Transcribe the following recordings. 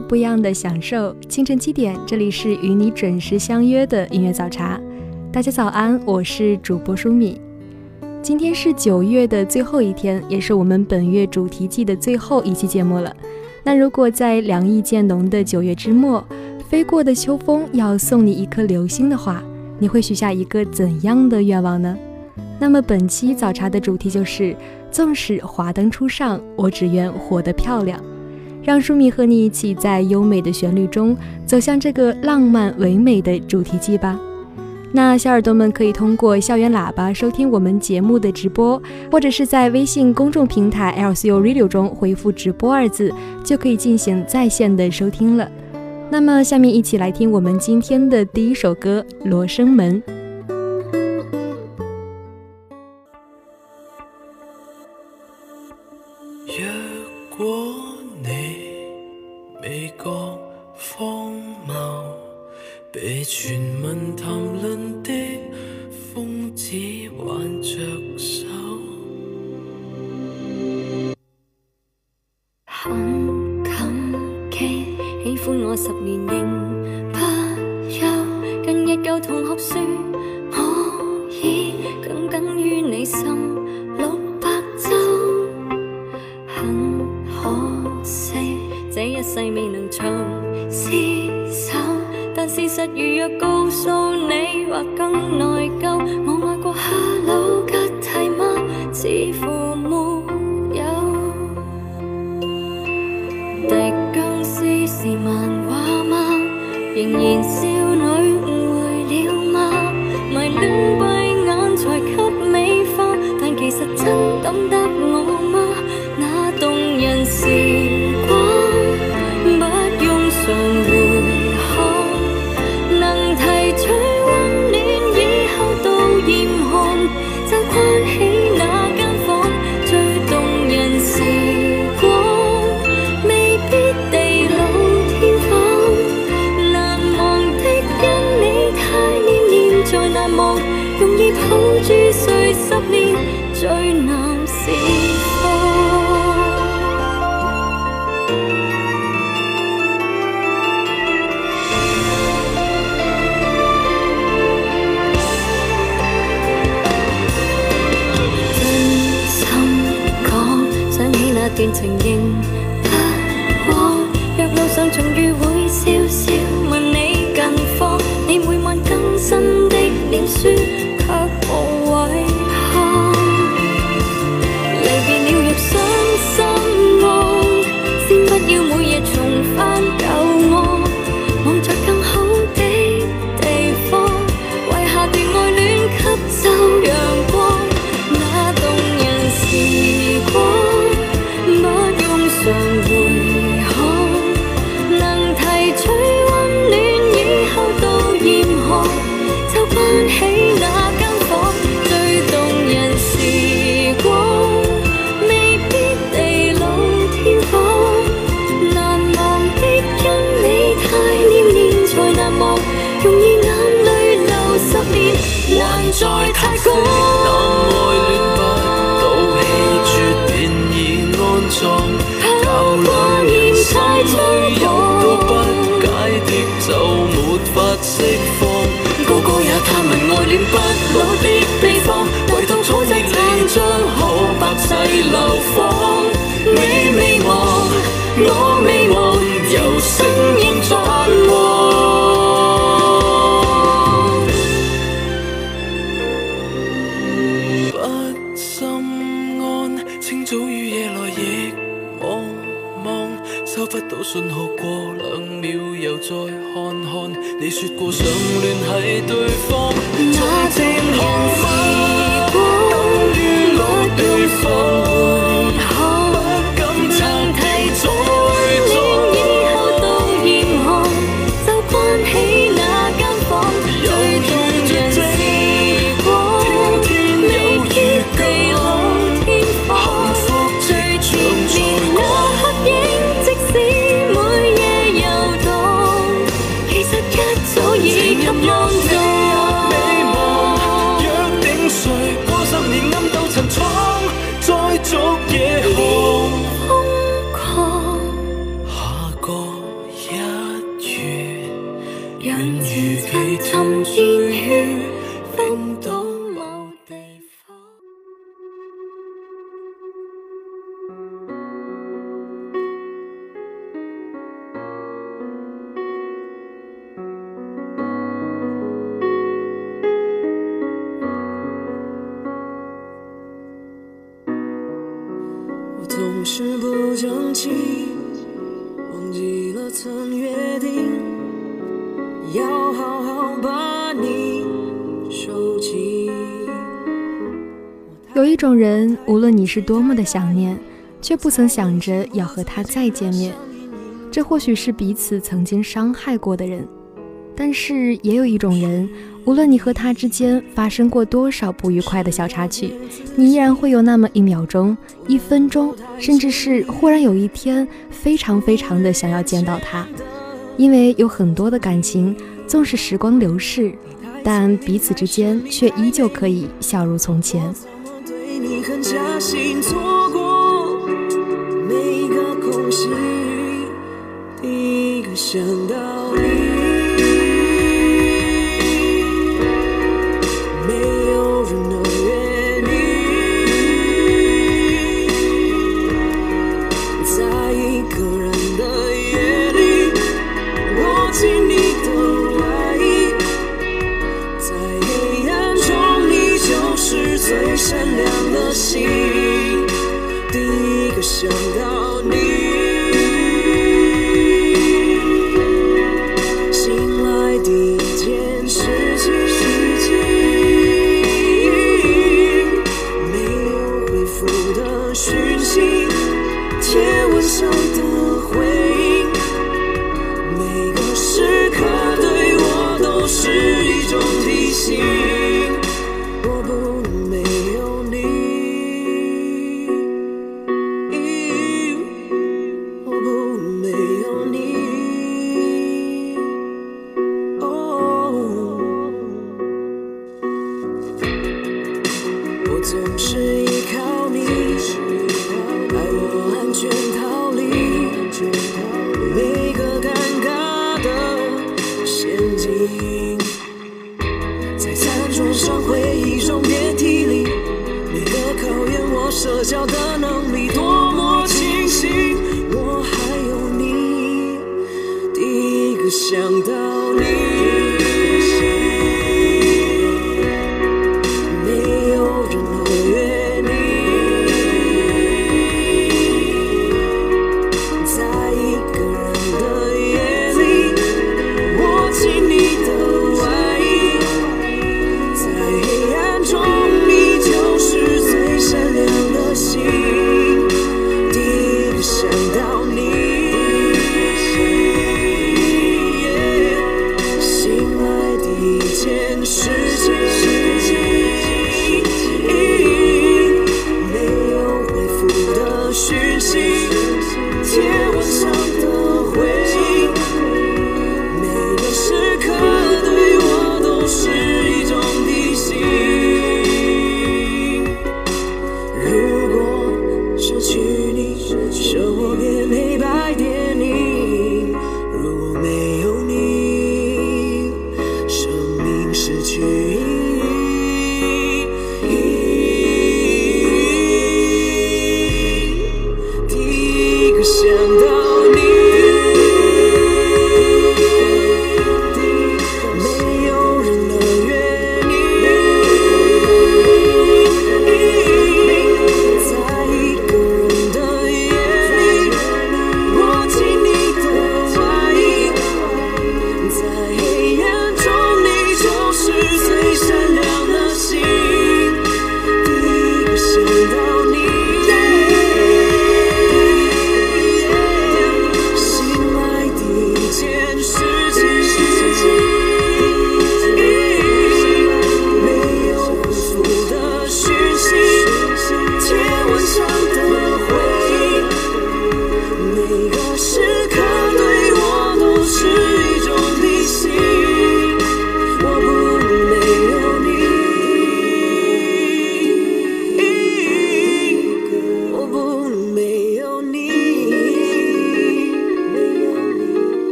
不一样的享受。清晨七点，这里是与你准时相约的音乐早茶。大家早安，我是主播舒米。今天是九月的最后一天，也是我们本月主题季的最后一期节目了。那如果在凉意渐浓的九月之末，飞过的秋风要送你一颗流星的话，你会许下一个怎样的愿望呢？那么本期早茶的主题就是：纵使华灯初上，我只愿活得漂亮。让舒米和你一起在优美的旋律中走向这个浪漫唯美的主题季吧。那小耳朵们可以通过校园喇叭收听我们节目的直播，或者是在微信公众平台 LCU Radio 中回复“直播”二字，就可以进行在线的收听了。那么，下面一起来听我们今天的第一首歌《罗生门》。căng nói 变成。在叹息，那爱恋不到，气绝便已安葬。教两人心最有不解的，就没法释放。个个也探问爱恋不老的秘方，唯独宠溺你将好白世流芳。说过想联系对方，是不争气，忘记了曾约定，要好好把你收起。有一种人，无论你是多么的想念，却不曾想着要和他再见面。这或许是彼此曾经伤害过的人，但是也有一种人，无论你和他之间发生过多少不愉快的小插曲，你依然会有那么一秒钟、一分钟，甚至是忽然有一天，非常非常的想要见到他。因为有很多的感情，纵使时光流逝，但彼此之间却依旧可以笑如从前。想到你。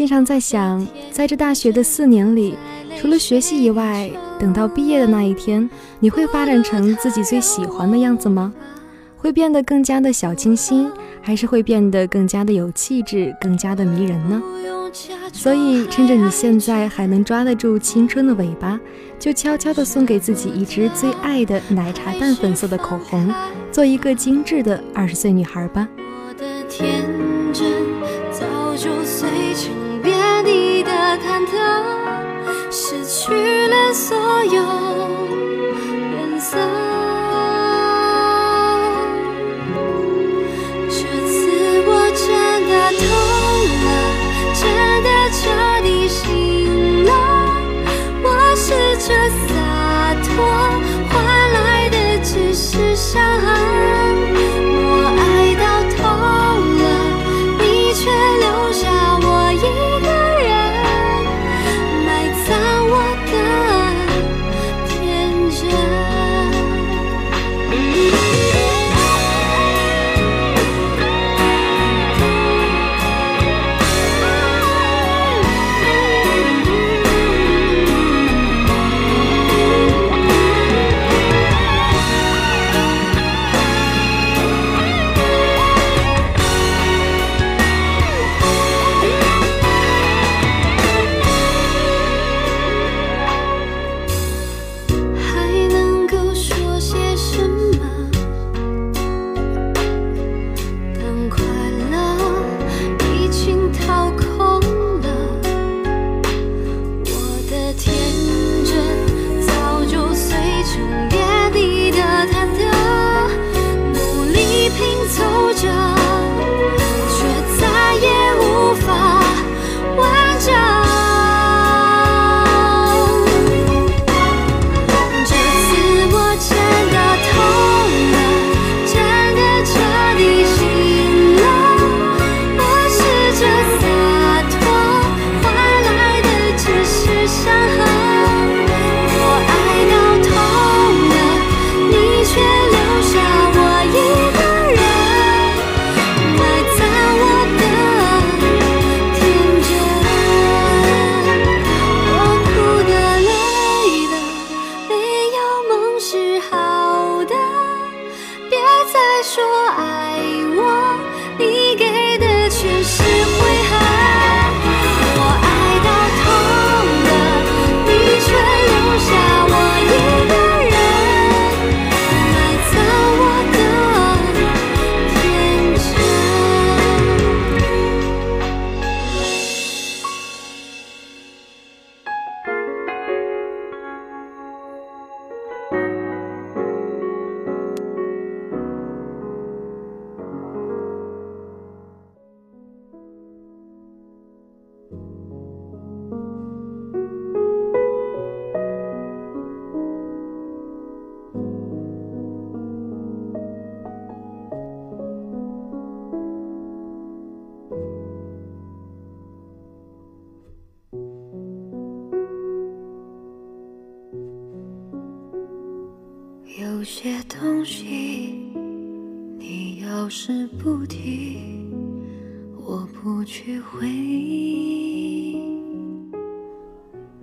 经常在想，在这大学的四年里，除了学习以外，等到毕业的那一天，你会发展成自己最喜欢的样子吗？会变得更加的小清新，还是会变得更加的有气质，更加的迷人呢？所以，趁着你现在还能抓得住青春的尾巴，就悄悄地送给自己一支最爱的奶茶淡粉色的口红，做一个精致的二十岁女孩吧。我的天真早就碎所有颜色。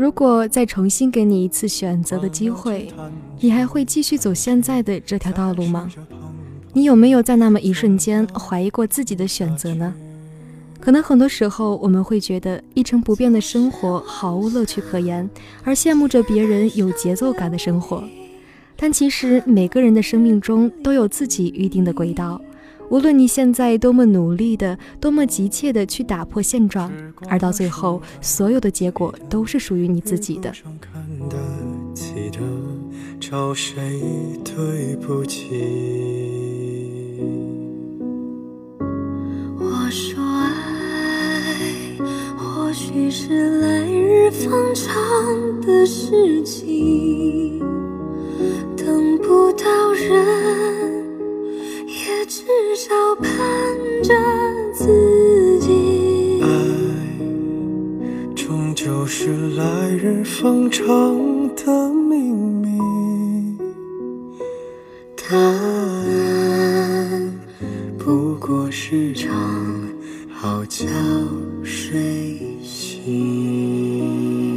如果再重新给你一次选择的机会，你还会继续走现在的这条道路吗？你有没有在那么一瞬间怀疑过自己的选择呢？可能很多时候我们会觉得一成不变的生活毫无乐趣可言，而羡慕着别人有节奏感的生活。但其实每个人的生命中都有自己预定的轨道，无论你现在多么努力的、多么急切的去打破现状，而到最后，所有的结果都是属于你自己的。看得起的，找谁对不起？我说爱，或许是来日方长的事情，等不到人，也至少盼着自己。爱终究是来日方长的秘密。答案不过是场好觉睡醒。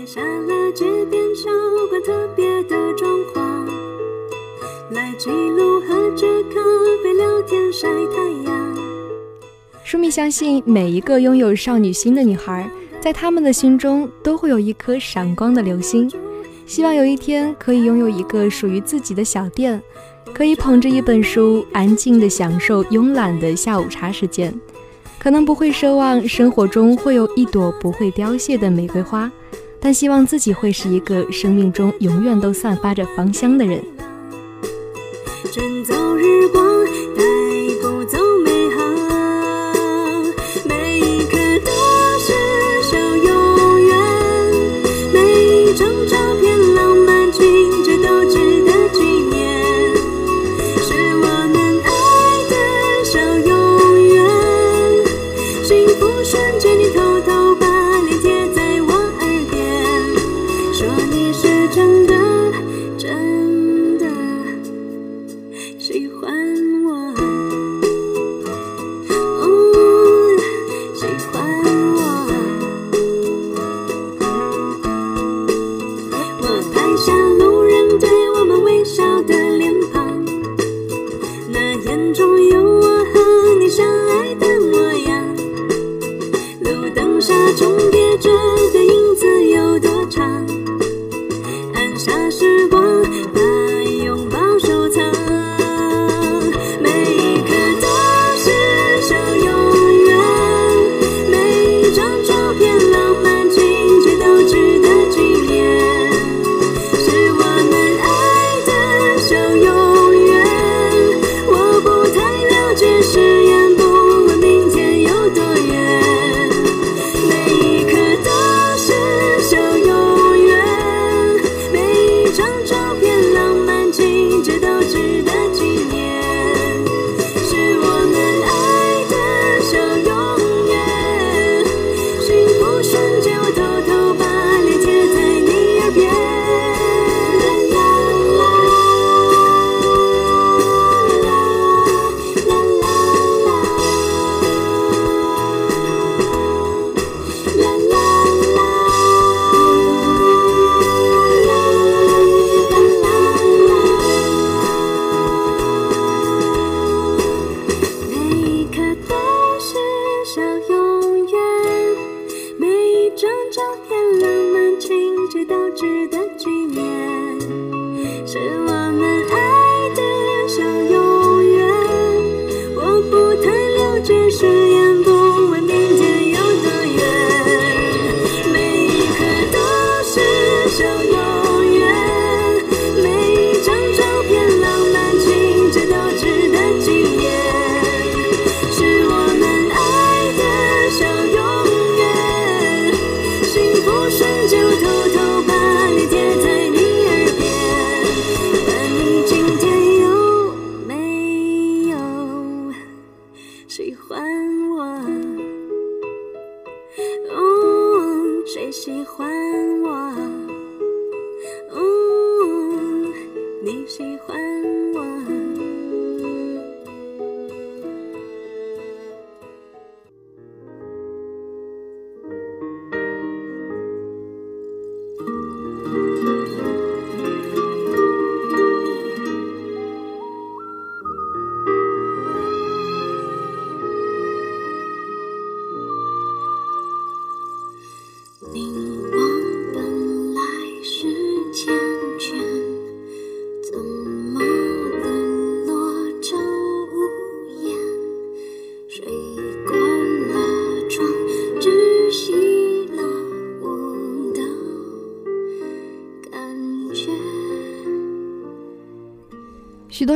拍下了街边小馆特别的状况来记录喝着咖啡聊天晒太阳。书迷相信每一个拥有少女心的女孩在她们的心中都会有一颗闪光的流星。希望有一天可以拥有一个属于自己的小店可以捧着一本书安静的享受慵懒的下午茶时间。可能不会奢望生活中会有一朵不会凋谢的玫瑰花。但希望自己会是一个生命中永远都散发着芳香的人。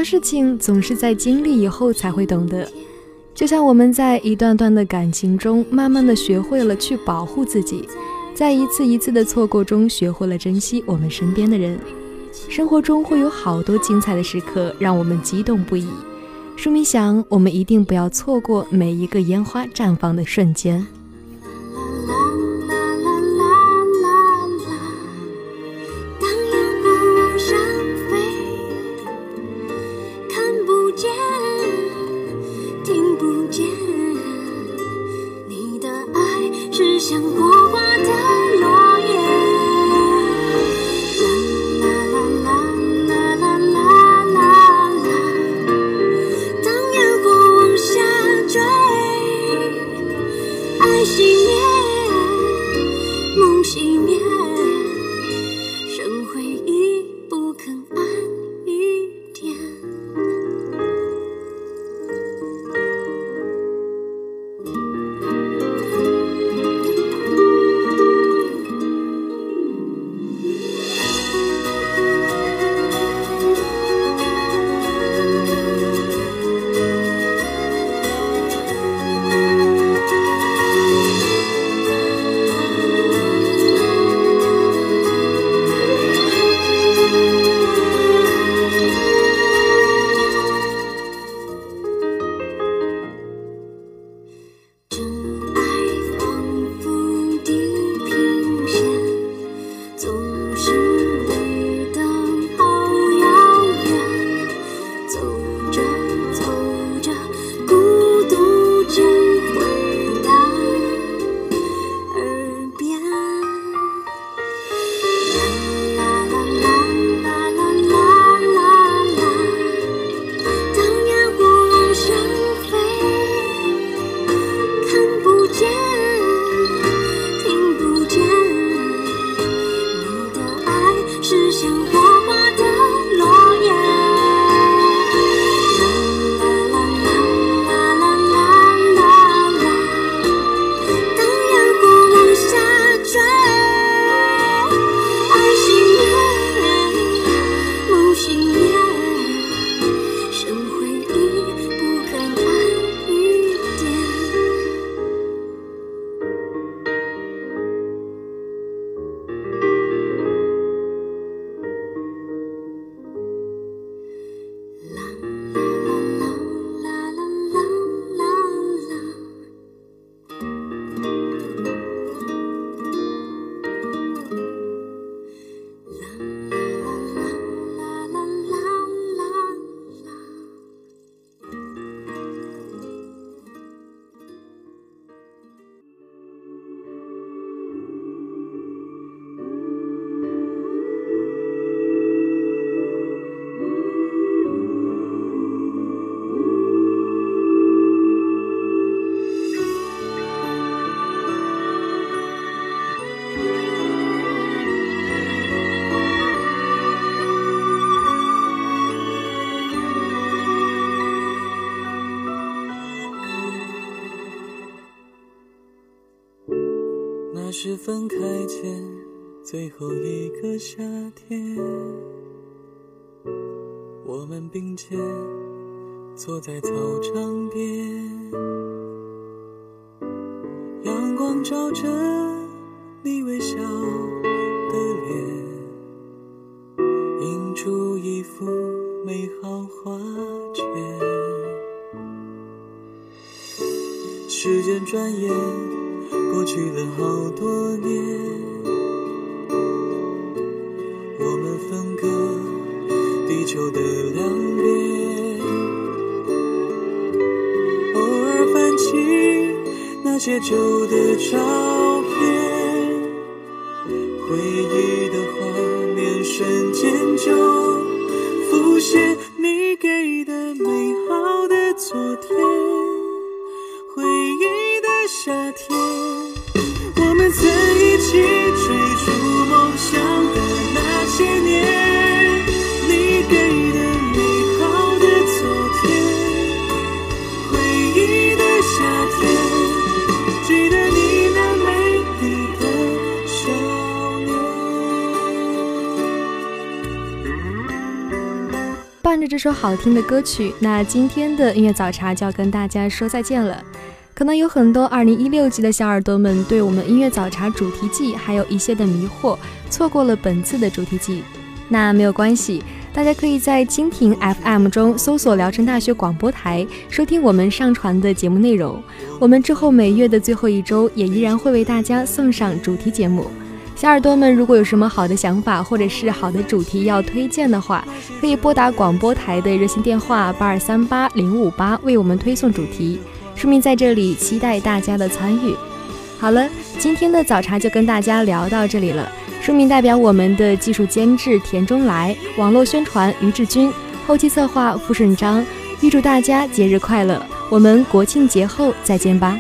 事情总是在经历以后才会懂得，就像我们在一段段的感情中，慢慢的学会了去保护自己，在一次一次的错过中，学会了珍惜我们身边的人。生活中会有好多精彩的时刻，让我们激动不已。舒米想，我们一定不要错过每一个烟花绽放的瞬间。分开前最后一个夏天，我们并肩坐在操场边，阳光照着你微笑的脸，映出一幅美好画卷。时间转眼。过去了好多年，我们分隔地球的两边，偶尔翻起那些旧的照片，回忆的画面瞬伴着这首好听的歌曲，那今天的音乐早茶就要跟大家说再见了。可能有很多2016级的小耳朵们对我们音乐早茶主题季还有一些的迷惑，错过了本次的主题季。那没有关系，大家可以在蜻蜓 FM 中搜索聊城大学广播台，收听我们上传的节目内容。我们之后每月的最后一周也依然会为大家送上主题节目。小耳朵们，如果有什么好的想法或者是好的主题要推荐的话，可以拨打广播台的热线电话八二三八零五八为我们推送主题。书明在这里期待大家的参与。好了，今天的早茶就跟大家聊到这里了。书明代表我们的技术监制田中来，网络宣传于志军，后期策划付顺章，预祝大家节日快乐！我们国庆节后再见吧。